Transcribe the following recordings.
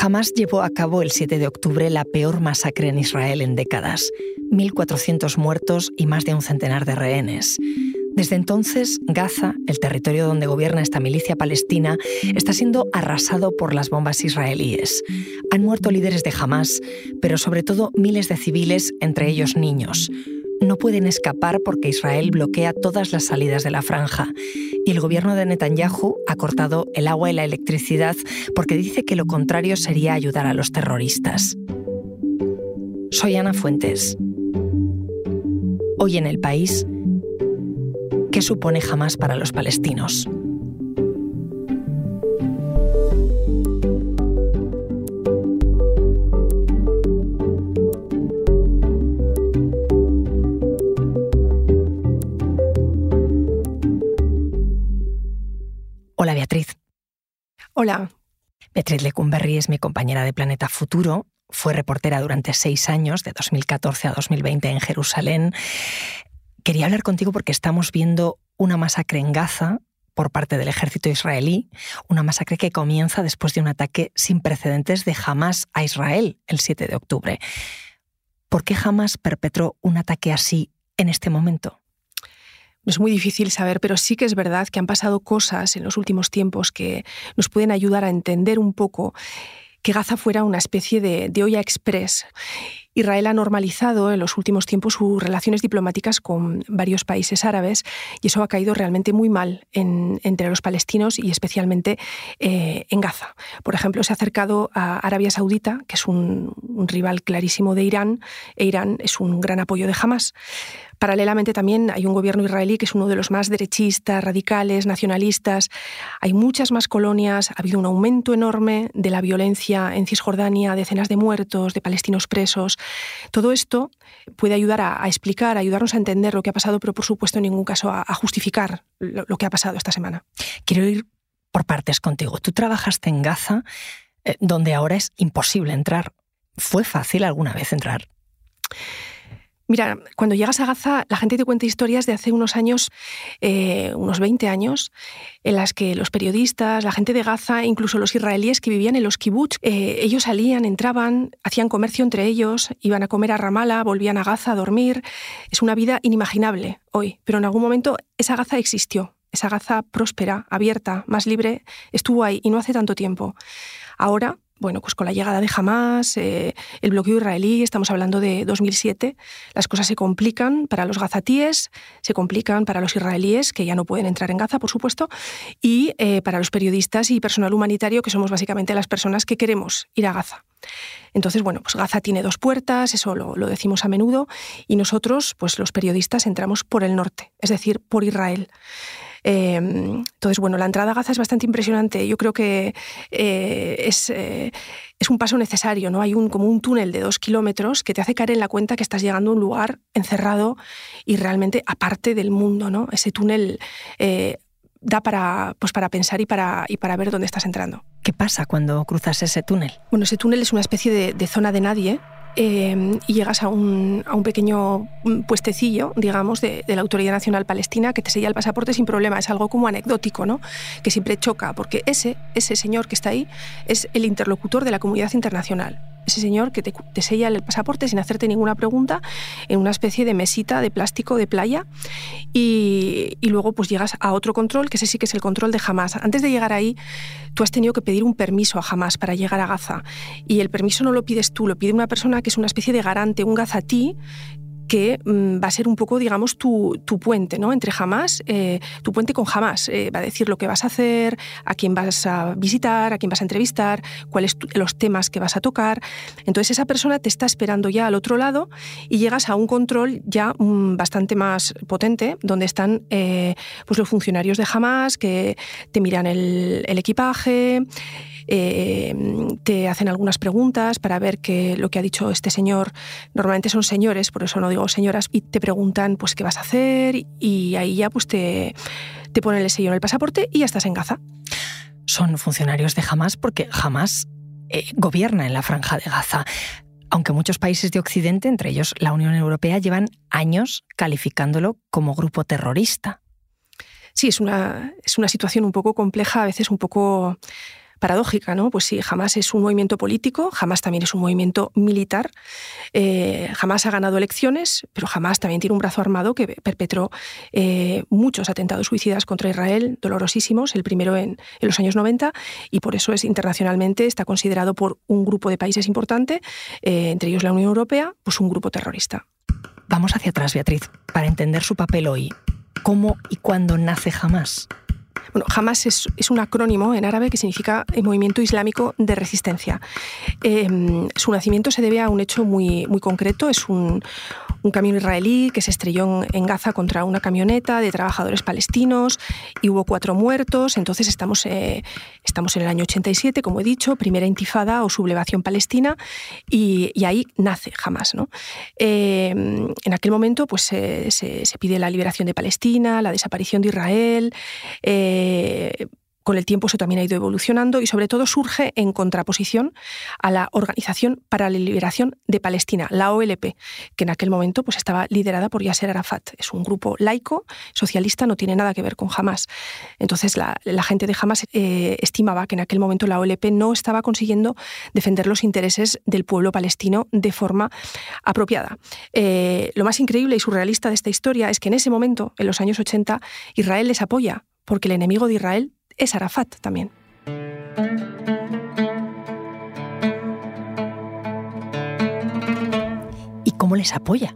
Jamás llevó a cabo el 7 de octubre la peor masacre en Israel en décadas. 1.400 muertos y más de un centenar de rehenes. Desde entonces, Gaza, el territorio donde gobierna esta milicia palestina, está siendo arrasado por las bombas israelíes. Han muerto líderes de Hamas, pero sobre todo miles de civiles, entre ellos niños. No pueden escapar porque Israel bloquea todas las salidas de la franja y el gobierno de Netanyahu ha cortado el agua y la electricidad porque dice que lo contrario sería ayudar a los terroristas. Soy Ana Fuentes. Hoy en el país, ¿qué supone jamás para los palestinos? Hola. Beatriz Lecumberri es mi compañera de Planeta Futuro. Fue reportera durante seis años, de 2014 a 2020 en Jerusalén. Quería hablar contigo porque estamos viendo una masacre en Gaza por parte del ejército israelí, una masacre que comienza después de un ataque sin precedentes de Hamas a Israel el 7 de octubre. ¿Por qué Hamas perpetró un ataque así en este momento? Es muy difícil saber, pero sí que es verdad que han pasado cosas en los últimos tiempos que nos pueden ayudar a entender un poco que Gaza fuera una especie de, de olla express Israel ha normalizado en los últimos tiempos sus relaciones diplomáticas con varios países árabes y eso ha caído realmente muy mal entre los palestinos y especialmente eh, en Gaza. Por ejemplo, se ha acercado a Arabia Saudita, que es un, un rival clarísimo de Irán, e Irán es un gran apoyo de Hamas. Paralelamente también hay un gobierno israelí que es uno de los más derechistas, radicales, nacionalistas. Hay muchas más colonias, ha habido un aumento enorme de la violencia en Cisjordania, decenas de muertos, de palestinos presos. Todo esto puede ayudar a, explicar, a ayudarnos a entender lo que ha pasado, pero por supuesto en ningún caso a, justificar lo, que ha pasado esta semana. Quiero ir por partes contigo. Tú trabajaste en Gaza, eh, donde ahora es imposible entrar. ¿Fue fácil alguna vez entrar? Mira, cuando llegas a Gaza, la gente te cuenta historias de hace unos años, eh, unos 20 años, en las que los periodistas, la gente de Gaza, incluso los israelíes que vivían en los kibbutz, eh, ellos salían, entraban, hacían comercio entre ellos, iban a comer a Ramallah, volvían a Gaza a dormir. Es una vida inimaginable hoy, pero en algún momento esa Gaza existió. Esa Gaza próspera, abierta, más libre, estuvo ahí y no hace tanto tiempo. Ahora bueno, pues con la llegada de Hamas, eh, el bloqueo israelí, estamos hablando de 2007, las cosas se complican para los gazatíes, se complican para los israelíes, que ya no pueden entrar en Gaza, por supuesto, y eh, para los periodistas y personal humanitario, que somos básicamente las personas que queremos ir a Gaza. Entonces, bueno, pues Gaza tiene dos puertas, eso lo, lo, decimos a menudo, y nosotros, pues los periodistas, entramos por el norte, es decir, por Israel. Em, entonces, bueno, la entrada a Gaza es bastante impresionante. Yo creo que eh, es, eh, es, un paso necesario, ¿no? Hay un, como un túnel de dos kilómetros que te hace caer en la cuenta que estás llegando a un lugar encerrado y realmente aparte del mundo, ¿no? Ese túnel eh, da para, pues para pensar y para, y para ver dónde estás entrando. ¿Qué pasa cuando cruzas ese túnel? Bueno, ese túnel es una especie de, de zona de nadie Em, y llegas a un, a un, pequeño puestecillo, digamos, de, la Autoridad Nacional Palestina que te sella el pasaporte sin problema. Es algo como anecdótico, ¿no? Que siempre choca, porque ese, ese señor que está ahí es el interlocutor de la comunidad internacional ese señor que te, sella el pasaporte sin hacerte ninguna pregunta en una especie de mesita de plástico de playa y, luego pues llegas a otro control, que ese sí que es el control de Hamas. Antes de llegar ahí, tú has tenido que pedir un permiso a Hamas para llegar a Gaza y el permiso no lo pides tú, lo pide una persona que es una especie de garante, un gazatí que mm, va a ser un poco, digamos, tu, puente, ¿no? Entre jamás, eh, tu puente con jamás. Eh, va a decir lo que vas a hacer, a quién vas a visitar, a quién vas a entrevistar, cuáles los temas que vas a tocar. Entonces esa persona te está esperando ya al otro lado y llegas a un control ya mm, bastante más potente, donde están eh, pues los funcionarios de jamás que te miran el equipaje. Eh, te hacen algunas preguntas para ver que lo que ha dicho este señor, normalmente son señores, por eso no digo señoras, y te preguntan pues qué vas a hacer y ahí ya pues te, te ponen el sello en el pasaporte y ya estás en Gaza. Son funcionarios de Hamas porque Hamas eh, gobierna en la franja de Gaza aunque muchos países de Occidente, entre ellos la Unión Europea, llevan años calificándolo como grupo terrorista. Sí, es una, es una situación un poco compleja, a veces un poco paradójica, ¿no? Pues sí, jamás es un movimiento político, jamás también es un movimiento militar, eh, jamás ha ganado elecciones, pero jamás también tiene un brazo armado que perpetró eh, muchos atentados suicidas contra Israel, dolorosísimos, el primero en, los años 90, y por eso es internacionalmente, está considerado por un grupo de países importante, eh, entre ellos la Unión Europea, pues un grupo terrorista. Vamos hacia atrás, Beatriz, para entender su papel hoy. ¿Cómo y cuándo nace Hamas? Bueno, Hamas es, un acrónimo en árabe que significa el Movimiento Islámico de Resistencia. Em, su nacimiento se debe a un hecho muy, muy concreto. Es un, un camión israelí que se estrelló en Gaza contra una camioneta de trabajadores palestinos y hubo cuatro muertos. Entonces estamos, eh, estamos en el año 87, como he dicho, primera intifada o sublevación palestina y, ahí nace Hamas. ¿no? Eh, en aquel momento pues, se, se, pide la liberación de Palestina, la desaparición de Israel. Eh, con el tiempo eso también ha ido evolucionando y sobre todo surge en contraposición a la Organización para la Liberación de Palestina, la OLP, que en aquel momento pues, estaba liderada por Yasser Arafat. Es un grupo laico, socialista, no tiene nada que ver con Hamas. Entonces la, gente de Hamas eh, estimaba que en aquel momento la OLP no estaba consiguiendo defender los intereses del pueblo palestino de forma apropiada. Eh, lo más increíble y surrealista de esta historia es que en ese momento, en los años 80, Israel les apoya porque el enemigo de Israel es Arafat también. ¿Y cómo les apoya?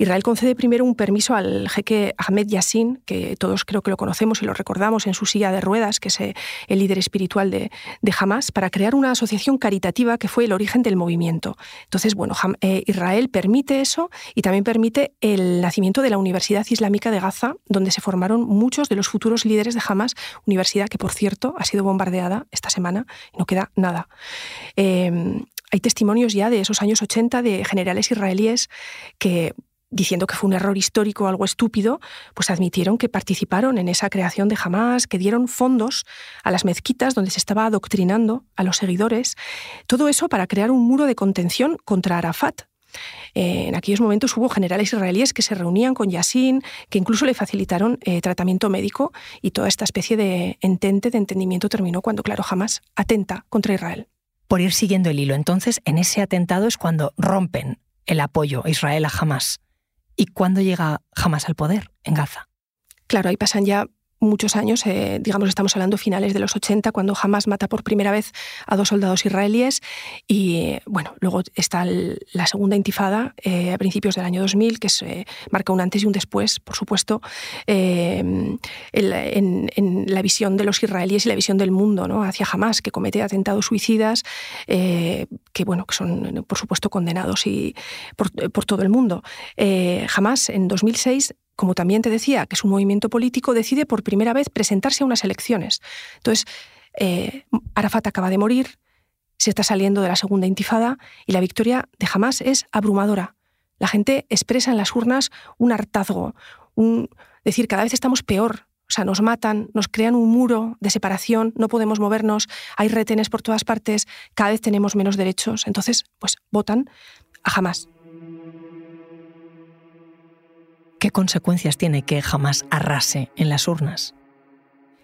Israel concede primero un permiso al jeque Ahmed Yassin, que todos creo que lo conocemos y lo recordamos en su silla de ruedas, que es eh, el líder espiritual de, Hamas, para crear una asociación caritativa que fue el origen del movimiento. Entonces, bueno, eh, Israel permite eso y también permite el nacimiento de la Universidad Islámica de Gaza, donde se formaron muchos de los futuros líderes de Hamas, universidad que, por cierto, ha sido bombardeada esta semana y no queda nada. Em, hay testimonios ya de esos años 80 de generales israelíes que diciendo que fue un error histórico o algo estúpido, pues admitieron que participaron en esa creación de Hamas, que dieron fondos a las mezquitas donde se estaba adoctrinando a los seguidores. Todo eso para crear un muro de contención contra Arafat. En aquellos momentos hubo generales israelíes que se reunían con Yassin, que incluso le facilitaron eh, tratamiento médico y toda esta especie de entente, de entendimiento terminó cuando, claro, Hamas atenta contra Israel. Por ir siguiendo el hilo, entonces, en ese atentado es cuando rompen el apoyo a Israel a Hamas. ¿Y cuándo llega Hamas al poder en Gaza? Claro, ahí pasan ya muchos años, eh, digamos, estamos hablando finales de los 80, cuando Hamas mata por primera vez a dos soldados israelíes. Y bueno, luego está la segunda intifada eh, a principios del año 2000, que eh, marca un antes y un después, por supuesto, en, la visión de los israelíes y la visión del mundo ¿no? hacia Hamas, que comete atentados suicidas, que, bueno, que son, por supuesto, condenados y por, por todo el mundo. Hamas, en 2006, como también te decía, que es un movimiento político, decide por primera vez presentarse a unas elecciones. Entonces, eh, Arafat acaba de morir, se está saliendo de la segunda intifada y la victoria de Hamas es abrumadora. La gente expresa en las urnas un hartazgo, un decir, cada vez estamos peor, o sea, nos matan, nos crean un muro de separación, no podemos movernos, hay retenes por todas partes, cada vez tenemos menos derechos. Entonces, pues votan a Hamas. ¿Qué consecuencias tiene que jamás arrase en las urnas?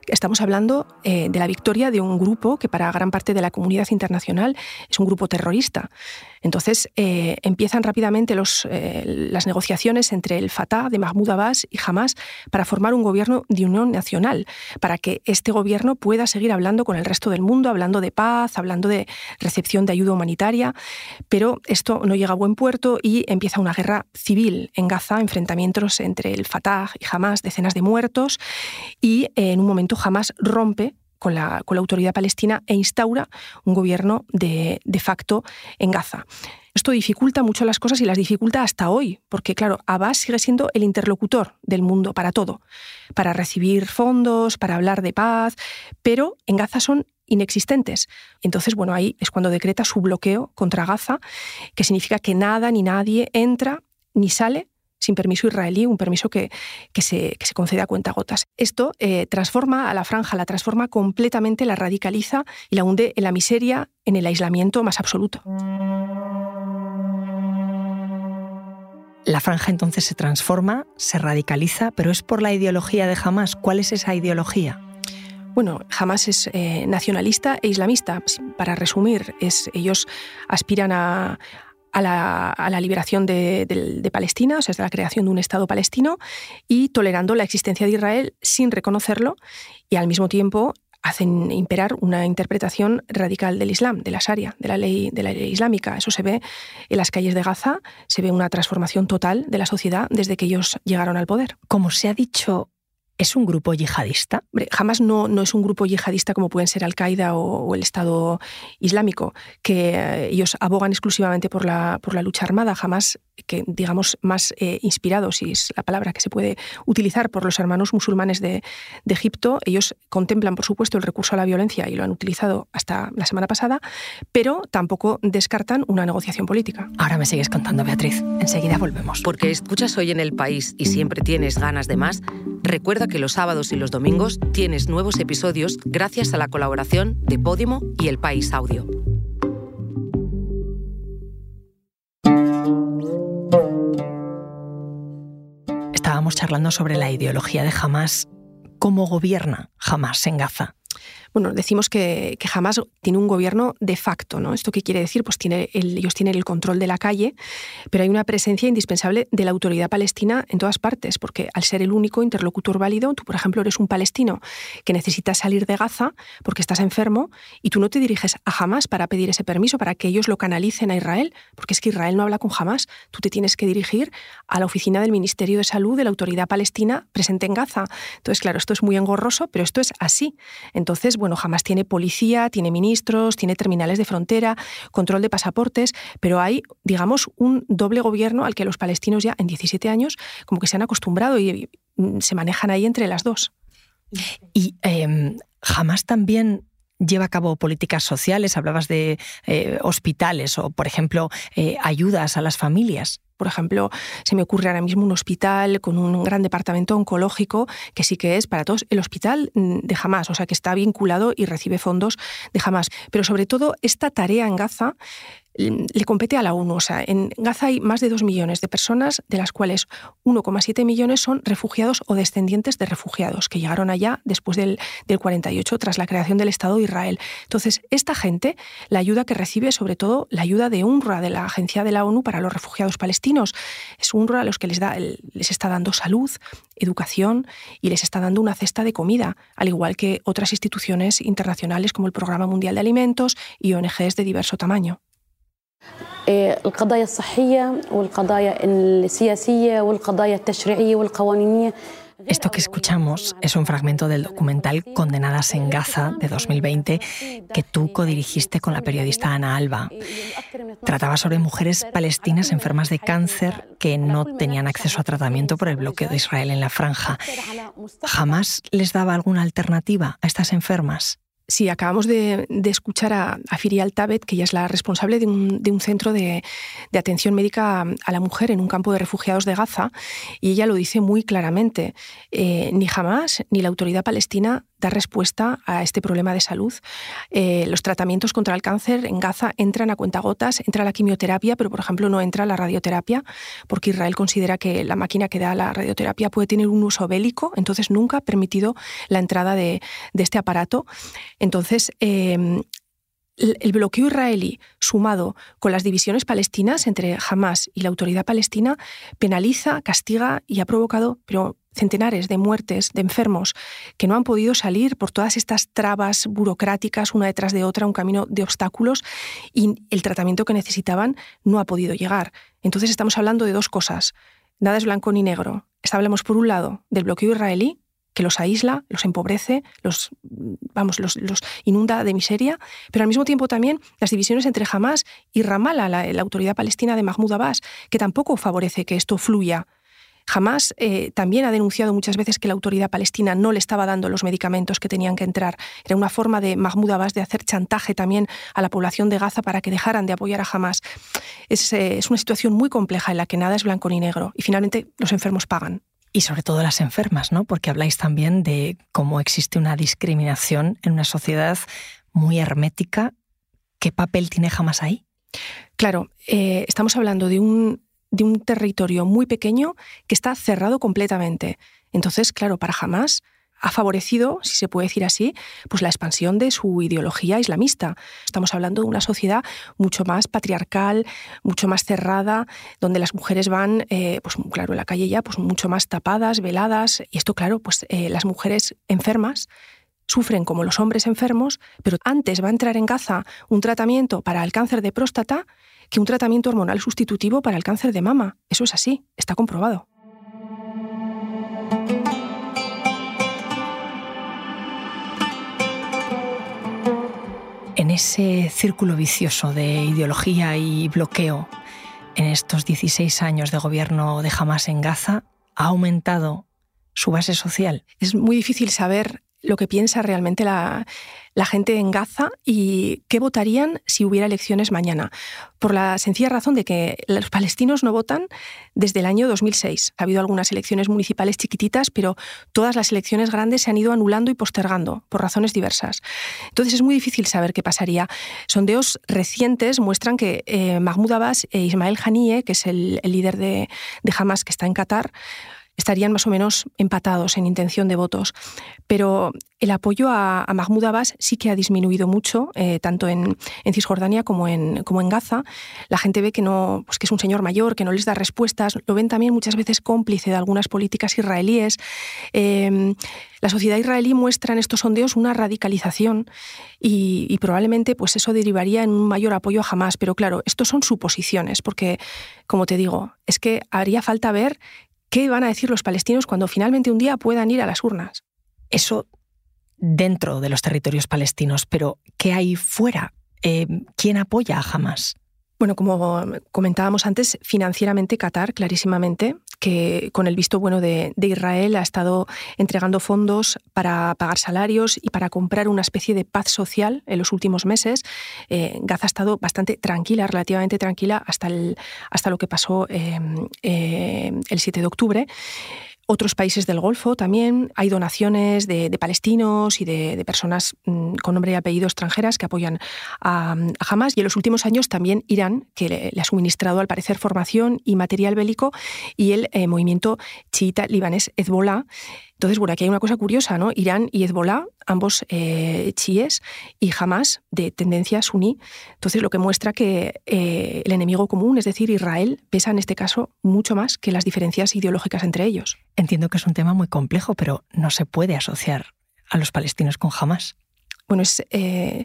Estamos hablando eh, de la victoria de un grupo que para gran parte de la comunidad internacional es un grupo terrorista. Entonces eh, empiezan rápidamente los, eh, las negociaciones entre el Fatah de Mahmoud Abbas y Hamas para formar un gobierno de unión nacional, para que este gobierno pueda seguir hablando con el resto del mundo, hablando de paz, hablando de recepción de ayuda humanitaria. Pero esto no llega a buen puerto y empieza una guerra civil en Gaza, enfrentamientos entre el Fatah y Hamas, decenas de muertos, y en un momento Hamas rompe con la, autoridad palestina e instaura un gobierno de, facto en Gaza. Esto dificulta mucho las cosas y las dificulta hasta hoy, porque claro, Abbas sigue siendo el interlocutor del mundo para todo, para recibir fondos, para hablar de paz, pero en Gaza son inexistentes. Entonces, bueno, ahí es cuando decreta su bloqueo contra Gaza, que significa que nada ni nadie entra ni sale sin permiso israelí, un permiso que, se, concede a cuentagotas. Esto eh, transforma a la franja, la transforma completamente, la radicaliza y la hunde en la miseria, en el aislamiento más absoluto. La franja entonces se transforma, se radicaliza, pero es por la ideología de Hamas. ¿Cuál es esa ideología? Bueno, Hamas es eh, nacionalista e islamista. Para resumir, es, ellos aspiran a, la, liberación de, Palestina, o sea, de la creación de un Estado palestino, y tolerando la existencia de Israel sin reconocerlo, y al mismo tiempo hacen imperar una interpretación radical del Islam, de la Sharia, de la ley, de la ley islámica. Eso se ve en las calles de Gaza, se ve una transformación total de la sociedad desde que ellos llegaron al poder. Como se ha dicho ¿Es un grupo yihadista? jamás no, no es un grupo yihadista como pueden ser Al-Qaeda o, el Estado Islámico, que eh, ellos abogan exclusivamente por la, por la lucha armada, jamás que digamos más eh, inspirados, si es la palabra que se puede utilizar por los hermanos musulmanes de, de, Egipto. Ellos contemplan, por supuesto, el recurso a la violencia y lo han utilizado hasta la semana pasada, pero tampoco descartan una negociación política. Ahora me sigues contando, Beatriz. Enseguida volvemos. Porque escuchas hoy en el país y siempre tienes ganas de más, recuerda que los sábados y los domingos tienes nuevos episodios gracias a la colaboración de Podimo y El País Audio. Estábamos charlando sobre la ideología de Hamas, cómo gobierna Hamas en Gaza bueno, decimos que, que, Hamas tiene un gobierno de facto, ¿no? ¿Esto qué quiere decir? Pues tiene ellos tienen el control de la calle, pero hay una presencia indispensable de la autoridad palestina en todas partes, porque al ser el único interlocutor válido, tú, por ejemplo, eres un palestino que necesita salir de Gaza porque estás enfermo y tú no te diriges a Hamas para pedir ese permiso, para que ellos lo canalicen a Israel, porque es que Israel no habla con Hamas, tú te tienes que dirigir a la oficina del Ministerio de Salud de la autoridad palestina presente en Gaza. Entonces, claro, esto es muy engorroso, pero esto es así. Entonces, bueno, jamás tiene policía, tiene ministros, tiene terminales de frontera, control de pasaportes, pero hay, digamos, un doble gobierno al que los palestinos ya en 17 años como que se han acostumbrado y, se manejan ahí entre las dos. Y em, jamás también lleva a cabo políticas sociales, hablabas de eh, hospitales o, por ejemplo, eh, ayudas a las familias. Por ejemplo, se me ocurre ahora mismo un hospital con un gran departamento oncológico que sí que es para todos el hospital mm, de Hamas, o sea que está vinculado y recibe fondos de Hamas. Pero sobre todo esta tarea en Gaza le compete a la ONU. O sea, en Gaza hay más de dos millones de personas, de las cuales 1,7 millones son refugiados o descendientes de refugiados que llegaron allá después del, del 48, tras la creación del Estado de Israel. Entonces, esta gente, la ayuda que recibe, sobre todo la ayuda de UNRWA, de la Agencia de la ONU para los Refugiados Palestinos, es UNRWA a los que les, da, les está dando salud, educación y les está dando una cesta de comida, al igual que otras instituciones internacionales como el Programa Mundial de Alimentos y ONGs de diverso tamaño. Esto que escuchamos es un fragmento del documental Condenadas en Gaza de 2020 que tú codirigiste con la periodista Ana Alba. Trataba sobre mujeres palestinas enfermas de cáncer que no tenían acceso a tratamiento por el bloqueo de Israel en la franja. ¿Jamás les daba alguna alternativa a estas enfermas? Sí, acabamos de, escuchar a, a, Firial Tabet, que ella es la responsable de un, centro de, atención médica a la mujer en un campo de refugiados de Gaza, y ella lo dice muy claramente. Eh, ni jamás ni la autoridad palestina dar respuesta a este problema de salud. Eh, los tratamientos contra el cáncer en Gaza entran a cuentagotas, entra la quimioterapia, pero por ejemplo no entra la radioterapia, porque Israel considera que la máquina que da la radioterapia puede tener un uso bélico, entonces nunca ha permitido la entrada de, este aparato. Entonces, em, el bloqueo israelí, sumado con las divisiones palestinas entre Hamas y la autoridad palestina, penaliza, castiga y ha provocado, pero centenares de muertes, de enfermos que no han podido salir por todas estas trabas burocráticas una detrás de otra, un camino de obstáculos y el tratamiento que necesitaban no ha podido llegar. Entonces estamos hablando de dos cosas. Nada es blanco ni negro. Hablamos por un lado del bloqueo israelí que los aísla, los empobrece, los, vamos, los, inunda de miseria, pero al mismo tiempo también las divisiones entre Hamas y Ramallah, la, la autoridad palestina de Mahmoud Abbas, que tampoco favorece que esto fluya Jamás eh, también ha denunciado muchas veces que la autoridad palestina no le estaba dando los medicamentos que tenían que entrar. Era una forma de Mahmoud Abbas de hacer chantaje también a la población de Gaza para que dejaran de apoyar a Hamas. Es, eh, es una situación muy compleja en la que nada es blanco ni negro y finalmente los enfermos pagan. Y sobre todo las enfermas, ¿no? Porque habláis también de cómo existe una discriminación en una sociedad muy hermética. ¿Qué papel tiene Hamas ahí? Claro, eh, estamos hablando de un de un territorio muy pequeño que está cerrado completamente. Entonces, claro, para Hamas ha favorecido, si se puede decir así, pues la expansión de su ideología islamista. Estamos hablando de una sociedad mucho más patriarcal, mucho más cerrada, donde las mujeres van, eh, pues claro, en la calle ya, pues mucho más tapadas, veladas. Y esto, claro, pues eh, las mujeres enfermas sufren como los hombres enfermos, pero antes va a entrar en Gaza un tratamiento para el cáncer de próstata que un tratamiento hormonal sustitutivo para el cáncer de mama. Eso es así, está comprobado. En ese círculo vicioso de ideología y bloqueo, en estos 16 años de gobierno de Hamas en Gaza, ha aumentado su base social. Es muy difícil saber lo que piensa realmente la, gente en Gaza y qué votarían si hubiera elecciones mañana. Por la sencilla razón de que los palestinos no votan desde el año 2006. Ha habido algunas elecciones municipales chiquititas, pero todas las elecciones grandes se han ido anulando y postergando por razones diversas. Entonces es muy difícil saber qué pasaría. Sondeos recientes muestran que eh, Mahmoud Abbas e Ismael Haniyeh, que es el, líder de, de Hamas que está en Qatar, estarían más o menos empatados en intención de votos. Pero el apoyo a, Mahmoud Abbas sí que ha disminuido mucho, eh, tanto en, Cisjordania como en, como en Gaza. La gente ve que, no, pues que es un señor mayor, que no les da respuestas. Lo ven también muchas veces cómplice de algunas políticas israelíes. Em, la sociedad israelí muestra en estos sondeos una radicalización y, y, probablemente pues eso derivaría en un mayor apoyo a Hamas. Pero claro, estos son suposiciones, porque, como te digo, es que haría falta ver ¿Qué van a decir los palestinos cuando finalmente un día puedan ir a las urnas? Eso dentro de los territorios palestinos, pero ¿qué hay fuera? Eh, ¿Quién apoya a Hamas? Bueno, como comentábamos antes, financieramente Qatar, clarísimamente, que con el visto bueno de, Israel ha estado entregando fondos para pagar salarios y para comprar una especie de paz social en los últimos meses. Eh, Gaza ha estado bastante tranquila, relativamente tranquila, hasta, el, hasta lo que pasó eh, eh, el 7 de octubre otros países del Golfo también. Hay donaciones de, palestinos y de, personas mm, con nombre y apellido extranjeras que apoyan a, Hamas. Y en los últimos años también Irán, que le, ha suministrado al parecer formación y material bélico, y el eh, movimiento chiita libanés Hezbollah. Entonces, bueno, aquí hay una cosa curiosa, ¿no? Irán y Hezbollah, ambos eh, chiíes y Hamas de tendencia suní. Entonces, lo que muestra que eh, el enemigo común, es decir, Israel, pesa en este caso mucho más que las diferencias ideológicas entre ellos. Entiendo que es un tema muy complejo, pero no se puede asociar a los palestinos con Hamas. Bueno, es, eh,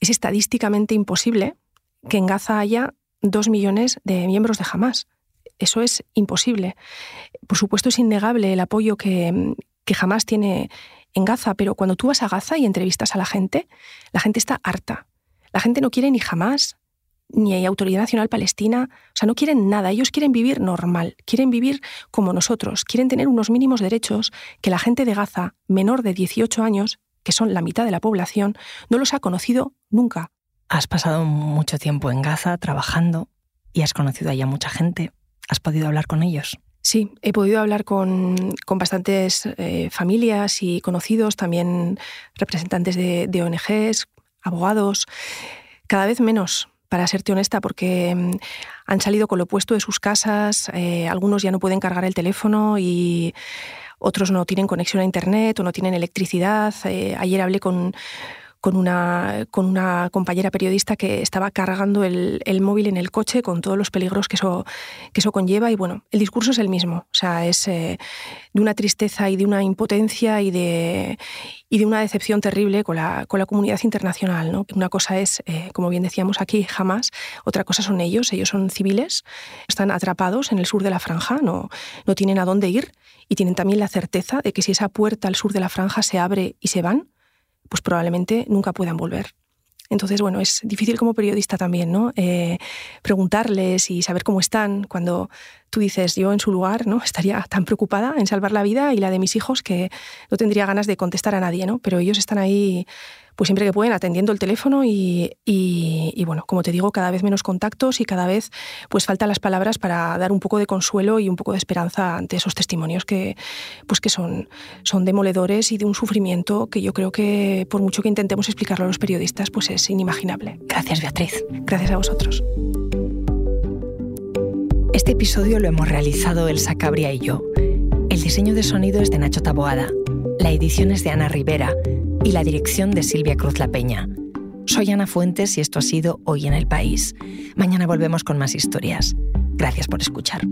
es estadísticamente imposible que en Gaza haya dos millones de miembros de Hamas. Eso es imposible. Por supuesto, es innegable el apoyo que, que jamás tiene en Gaza, pero cuando tú vas a Gaza y entrevistas a la gente, la gente está harta. La gente no quiere ni jamás, ni hay Autoridad Nacional Palestina, o sea, no quieren nada, ellos quieren vivir normal, quieren vivir como nosotros, quieren tener unos mínimos derechos que la gente de Gaza, menor de 18 años, que son la mitad de la población, no los ha conocido nunca. Has pasado mucho tiempo en Gaza trabajando y has conocido allá mucha gente. ¿Has podido hablar con ellos? Sí, he podido hablar con, bastantes eh, familias y conocidos, también representantes de, ONGs, abogados, cada vez menos, para serte honesta, porque mm, han salido con lo opuesto de sus casas, eh, algunos ya no pueden cargar el teléfono y otros no tienen conexión a Internet o no tienen electricidad. Eh, ayer hablé con con una, con una compañera periodista que estaba cargando el, móvil en el coche con todos los peligros que eso, que eso conlleva. Y bueno, el discurso es el mismo. O sea, es eh, de una tristeza y de una impotencia y de, y de una decepción terrible con la, con la comunidad internacional. ¿no? Una cosa es, eh, como bien decíamos aquí, jamás. Otra cosa son ellos. Ellos son civiles, están atrapados en el sur de la franja, no, no tienen a dónde ir y tienen también la certeza de que si esa puerta al sur de la franja se abre y se van, pues probablemente nunca puedan volver. Entonces, bueno, es difícil como periodista también, ¿no? Eh, preguntarles y saber cómo están cuando tú dices, yo en su lugar, ¿no? Estaría tan preocupada en salvar la vida y la de mis hijos que no tendría ganas de contestar a nadie, ¿no? Pero ellos están ahí pues siempre que pueden atendiendo el teléfono y, bueno, como te digo, cada vez menos contactos y cada vez pues faltan las palabras para dar un poco de consuelo y un poco de esperanza ante esos testimonios que, pues que son, son demoledores y de un sufrimiento que yo creo que por mucho que intentemos explicarlo a los periodistas, pues es inimaginable. Gracias Beatriz. Gracias a vosotros. Este episodio lo hemos realizado Elsa Cabria y yo. El diseño de sonido es de Nacho Taboada La edición es de Ana Rivera y la dirección de Silvia Cruz La Peña. Soy Ana Fuentes y esto ha sido Hoy en el País. Mañana volvemos con más historias. Gracias por escuchar.